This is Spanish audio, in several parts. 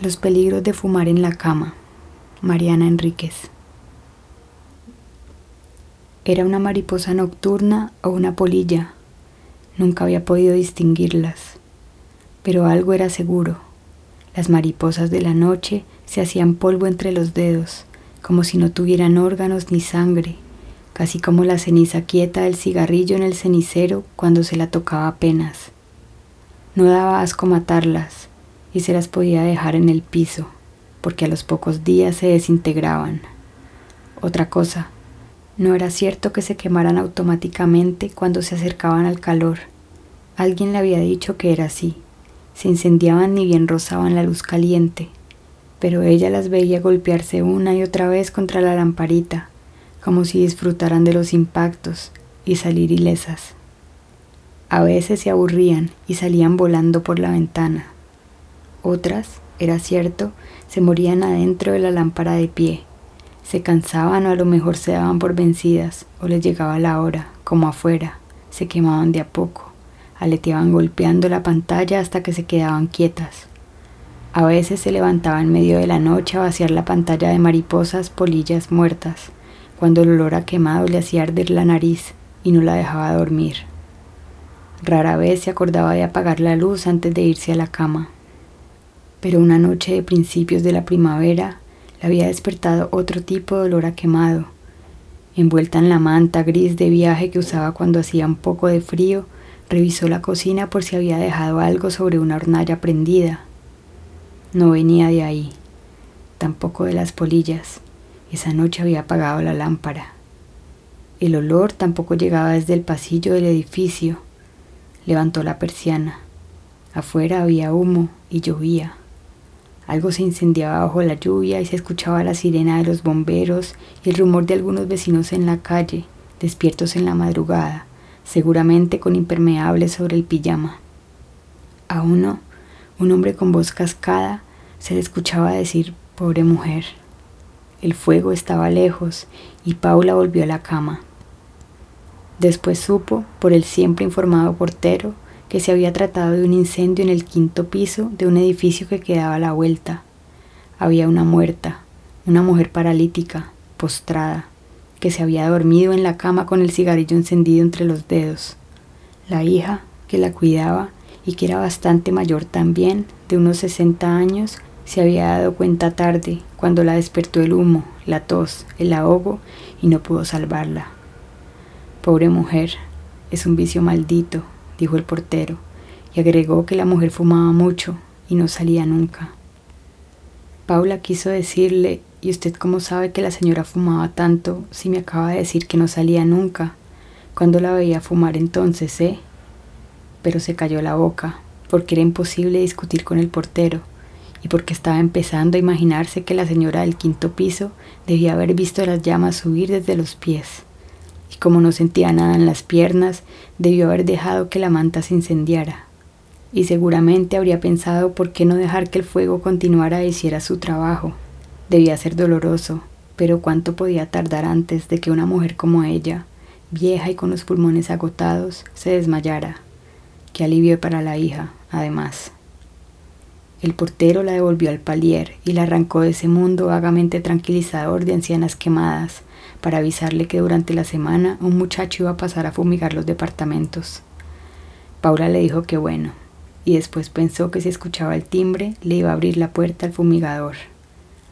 Los peligros de fumar en la cama. Mariana Enríquez. Era una mariposa nocturna o una polilla. Nunca había podido distinguirlas. Pero algo era seguro. Las mariposas de la noche se hacían polvo entre los dedos, como si no tuvieran órganos ni sangre, casi como la ceniza quieta del cigarrillo en el cenicero cuando se la tocaba apenas. No daba asco matarlas y se las podía dejar en el piso, porque a los pocos días se desintegraban. Otra cosa, no era cierto que se quemaran automáticamente cuando se acercaban al calor. Alguien le había dicho que era así. Se incendiaban ni bien rozaban la luz caliente, pero ella las veía golpearse una y otra vez contra la lamparita, como si disfrutaran de los impactos y salir ilesas. A veces se aburrían y salían volando por la ventana. Otras, era cierto, se morían adentro de la lámpara de pie. Se cansaban o a lo mejor se daban por vencidas o les llegaba la hora, como afuera. Se quemaban de a poco, aleteaban golpeando la pantalla hasta que se quedaban quietas. A veces se levantaba en medio de la noche a vaciar la pantalla de mariposas polillas muertas, cuando el olor a quemado le hacía arder la nariz y no la dejaba dormir. Rara vez se acordaba de apagar la luz antes de irse a la cama pero una noche de principios de la primavera le había despertado otro tipo de olor a quemado. Envuelta en la manta gris de viaje que usaba cuando hacía un poco de frío, revisó la cocina por si había dejado algo sobre una hornalla prendida. No venía de ahí, tampoco de las polillas. Esa noche había apagado la lámpara. El olor tampoco llegaba desde el pasillo del edificio. Levantó la persiana. Afuera había humo y llovía. Algo se incendiaba bajo la lluvia y se escuchaba la sirena de los bomberos y el rumor de algunos vecinos en la calle, despiertos en la madrugada, seguramente con impermeables sobre el pijama. A uno, un hombre con voz cascada, se le escuchaba decir, pobre mujer. El fuego estaba lejos y Paula volvió a la cama. Después supo, por el siempre informado portero, que se había tratado de un incendio en el quinto piso de un edificio que quedaba a la vuelta. Había una muerta, una mujer paralítica, postrada, que se había dormido en la cama con el cigarrillo encendido entre los dedos. La hija, que la cuidaba y que era bastante mayor también, de unos 60 años, se había dado cuenta tarde, cuando la despertó el humo, la tos, el ahogo, y no pudo salvarla. Pobre mujer, es un vicio maldito, dijo el portero, y agregó que la mujer fumaba mucho y no salía nunca. Paula quiso decirle, ¿y usted cómo sabe que la señora fumaba tanto si me acaba de decir que no salía nunca? cuando la veía fumar entonces, eh? Pero se cayó la boca, porque era imposible discutir con el portero, y porque estaba empezando a imaginarse que la señora del quinto piso debía haber visto las llamas subir desde los pies y como no sentía nada en las piernas, debió haber dejado que la manta se incendiara. Y seguramente habría pensado por qué no dejar que el fuego continuara e hiciera su trabajo. Debía ser doloroso, pero cuánto podía tardar antes de que una mujer como ella, vieja y con los pulmones agotados, se desmayara. Qué alivio para la hija, además. El portero la devolvió al palier y la arrancó de ese mundo vagamente tranquilizador de ancianas quemadas, para avisarle que durante la semana un muchacho iba a pasar a fumigar los departamentos. Paula le dijo que bueno, y después pensó que si escuchaba el timbre le iba a abrir la puerta al fumigador.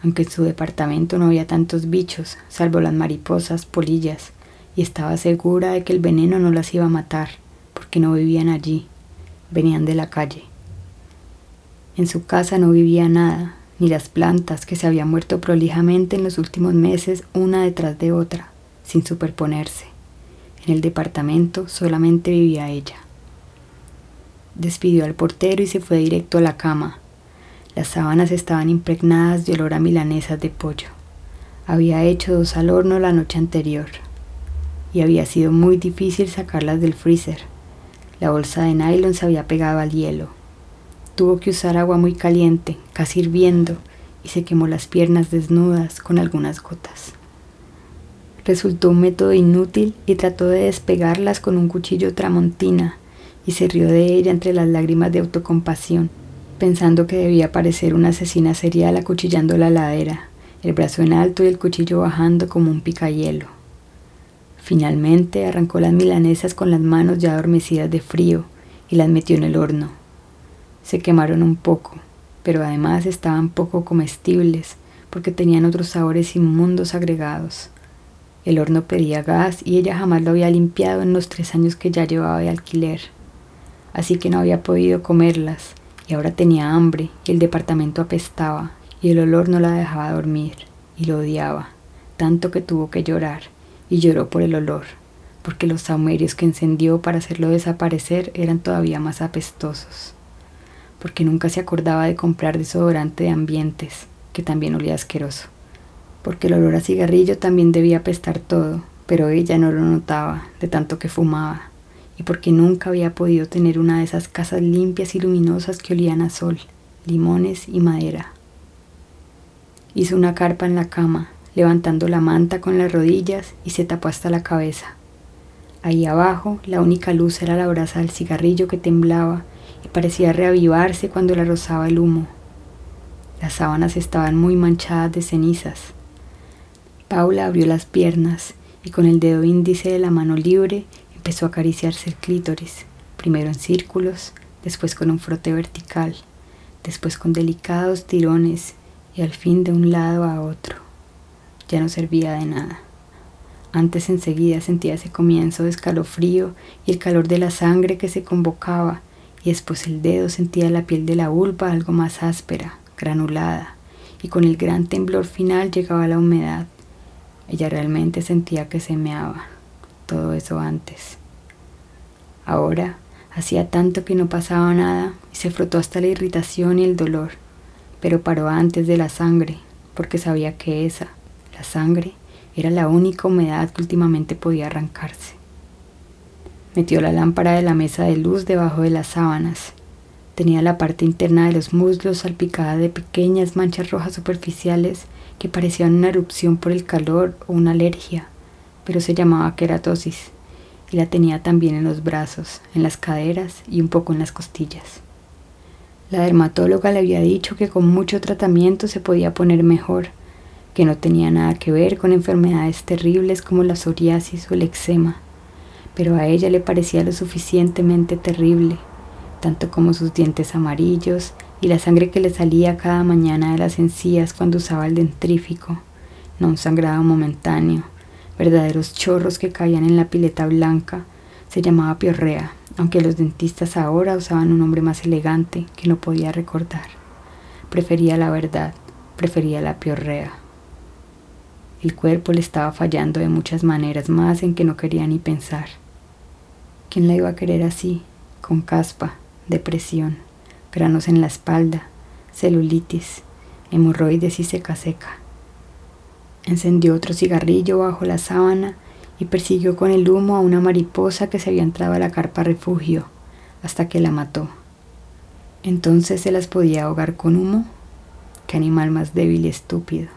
Aunque en su departamento no había tantos bichos, salvo las mariposas, polillas, y estaba segura de que el veneno no las iba a matar, porque no vivían allí, venían de la calle. En su casa no vivía nada, ni las plantas que se habían muerto prolijamente en los últimos meses una detrás de otra, sin superponerse. En el departamento solamente vivía ella. Despidió al portero y se fue directo a la cama. Las sábanas estaban impregnadas de olor a milanesas de pollo. Había hecho dos al horno la noche anterior y había sido muy difícil sacarlas del freezer. La bolsa de nylon se había pegado al hielo. Tuvo que usar agua muy caliente, casi hirviendo, y se quemó las piernas desnudas con algunas gotas. Resultó un método inútil y trató de despegarlas con un cuchillo tramontina y se rió de ella entre las lágrimas de autocompasión. pensando que debía parecer una asesina serial acuchillando la ladera, el brazo en alto y el cuchillo bajando como un picayelo. Finalmente arrancó las milanesas con las manos ya adormecidas de frío y las metió en el horno. Se quemaron un poco, pero además estaban poco comestibles porque tenían otros sabores inmundos agregados. El horno pedía gas y ella jamás lo había limpiado en los tres años que ya llevaba de alquiler. Así que no había podido comerlas y ahora tenía hambre y el departamento apestaba y el olor no la dejaba dormir y lo odiaba, tanto que tuvo que llorar y lloró por el olor, porque los saumerios que encendió para hacerlo desaparecer eran todavía más apestosos, porque nunca se acordaba de comprar desodorante de ambientes, que también olía asqueroso porque el olor a cigarrillo también debía apestar todo, pero ella no lo notaba de tanto que fumaba, y porque nunca había podido tener una de esas casas limpias y luminosas que olían a sol, limones y madera. Hizo una carpa en la cama, levantando la manta con las rodillas y se tapó hasta la cabeza. Ahí abajo la única luz era la brasa del cigarrillo que temblaba parecía reavivarse cuando la rozaba el humo. Las sábanas estaban muy manchadas de cenizas. Paula abrió las piernas y con el dedo índice de la mano libre empezó a acariciarse el clítoris, primero en círculos, después con un frote vertical, después con delicados tirones y al fin de un lado a otro. Ya no servía de nada. Antes enseguida sentía ese comienzo de escalofrío y el calor de la sangre que se convocaba, y después el dedo sentía la piel de la vulva algo más áspera, granulada, y con el gran temblor final llegaba la humedad. Ella realmente sentía que se meaba, todo eso antes. Ahora hacía tanto que no pasaba nada y se frotó hasta la irritación y el dolor, pero paró antes de la sangre, porque sabía que esa, la sangre, era la única humedad que últimamente podía arrancarse. Metió la lámpara de la mesa de luz debajo de las sábanas. Tenía la parte interna de los muslos salpicada de pequeñas manchas rojas superficiales que parecían una erupción por el calor o una alergia, pero se llamaba queratosis y la tenía también en los brazos, en las caderas y un poco en las costillas. La dermatóloga le había dicho que con mucho tratamiento se podía poner mejor, que no tenía nada que ver con enfermedades terribles como la psoriasis o el eczema, pero a ella le parecía lo suficientemente terrible, tanto como sus dientes amarillos, y la sangre que le salía cada mañana de las encías cuando usaba el dentrífico, no un sangrado momentáneo, verdaderos chorros que caían en la pileta blanca, se llamaba piorrea, aunque los dentistas ahora usaban un nombre más elegante que no podía recordar. Prefería la verdad, prefería la piorrea. El cuerpo le estaba fallando de muchas maneras más en que no quería ni pensar. ¿Quién la iba a querer así, con caspa, depresión? granos en la espalda, celulitis, hemorroides y seca seca. Encendió otro cigarrillo bajo la sábana y persiguió con el humo a una mariposa que se había entrado a la carpa refugio hasta que la mató. Entonces se las podía ahogar con humo. Qué animal más débil y estúpido.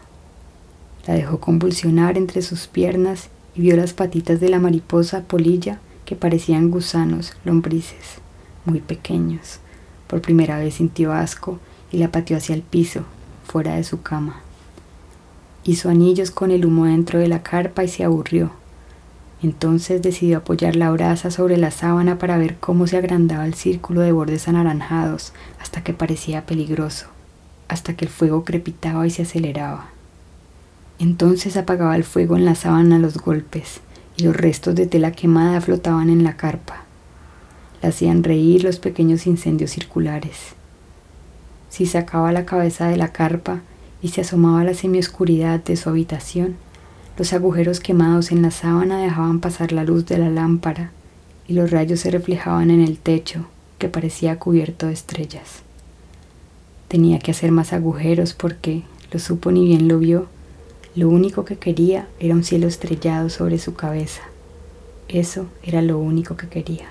La dejó convulsionar entre sus piernas y vio las patitas de la mariposa polilla que parecían gusanos, lombrices, muy pequeños, por primera vez sintió asco y la pateó hacia el piso, fuera de su cama. Hizo anillos con el humo dentro de la carpa y se aburrió. Entonces decidió apoyar la brasa sobre la sábana para ver cómo se agrandaba el círculo de bordes anaranjados hasta que parecía peligroso, hasta que el fuego crepitaba y se aceleraba. Entonces apagaba el fuego en la sábana a los golpes los restos de tela quemada flotaban en la carpa hacían reír los pequeños incendios circulares. Si sacaba la cabeza de la carpa y se asomaba a la semioscuridad de su habitación, los agujeros quemados en la sábana dejaban pasar la luz de la lámpara y los rayos se reflejaban en el techo, que parecía cubierto de estrellas. Tenía que hacer más agujeros porque, lo supo ni bien lo vio, lo único que quería era un cielo estrellado sobre su cabeza. Eso era lo único que quería.